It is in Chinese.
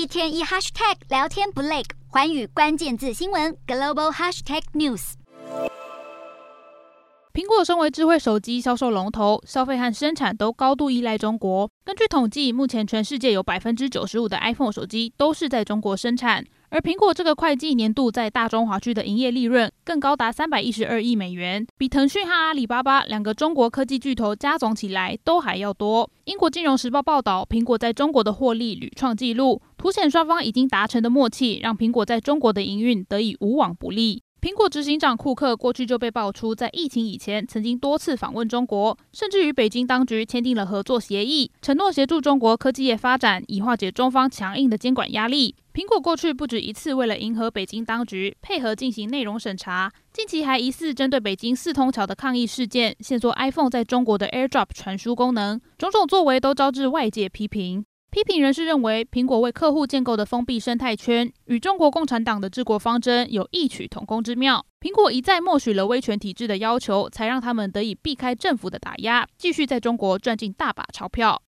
一天一 hashtag 聊天不累，环宇关键字新闻 global hashtag news。苹果身为智慧手机销售龙头，消费和生产都高度依赖中国。根据统计，目前全世界有百分之九十五的 iPhone 手机都是在中国生产。而苹果这个会计年度在大中华区的营业利润更高达三百一十二亿美元，比腾讯和阿里巴巴两个中国科技巨头加总起来都还要多。英国金融时报报道，苹果在中国的获利屡创纪录，凸显双方已经达成的默契，让苹果在中国的营运得以无往不利。苹果执行长库克过去就被爆出，在疫情以前曾经多次访问中国，甚至与北京当局签订了合作协议，承诺协助中国科技业发展，以化解中方强硬的监管压力。苹果过去不止一次为了迎合北京当局，配合进行内容审查，近期还疑似针对北京四通桥的抗议事件，限缩 iPhone 在中国的 AirDrop 传输功能，种种作为都招致外界批评。批评人士认为，苹果为客户建构的封闭生态圈，与中国共产党的治国方针有异曲同工之妙。苹果一再默许了威权体制的要求，才让他们得以避开政府的打压，继续在中国赚进大把钞票。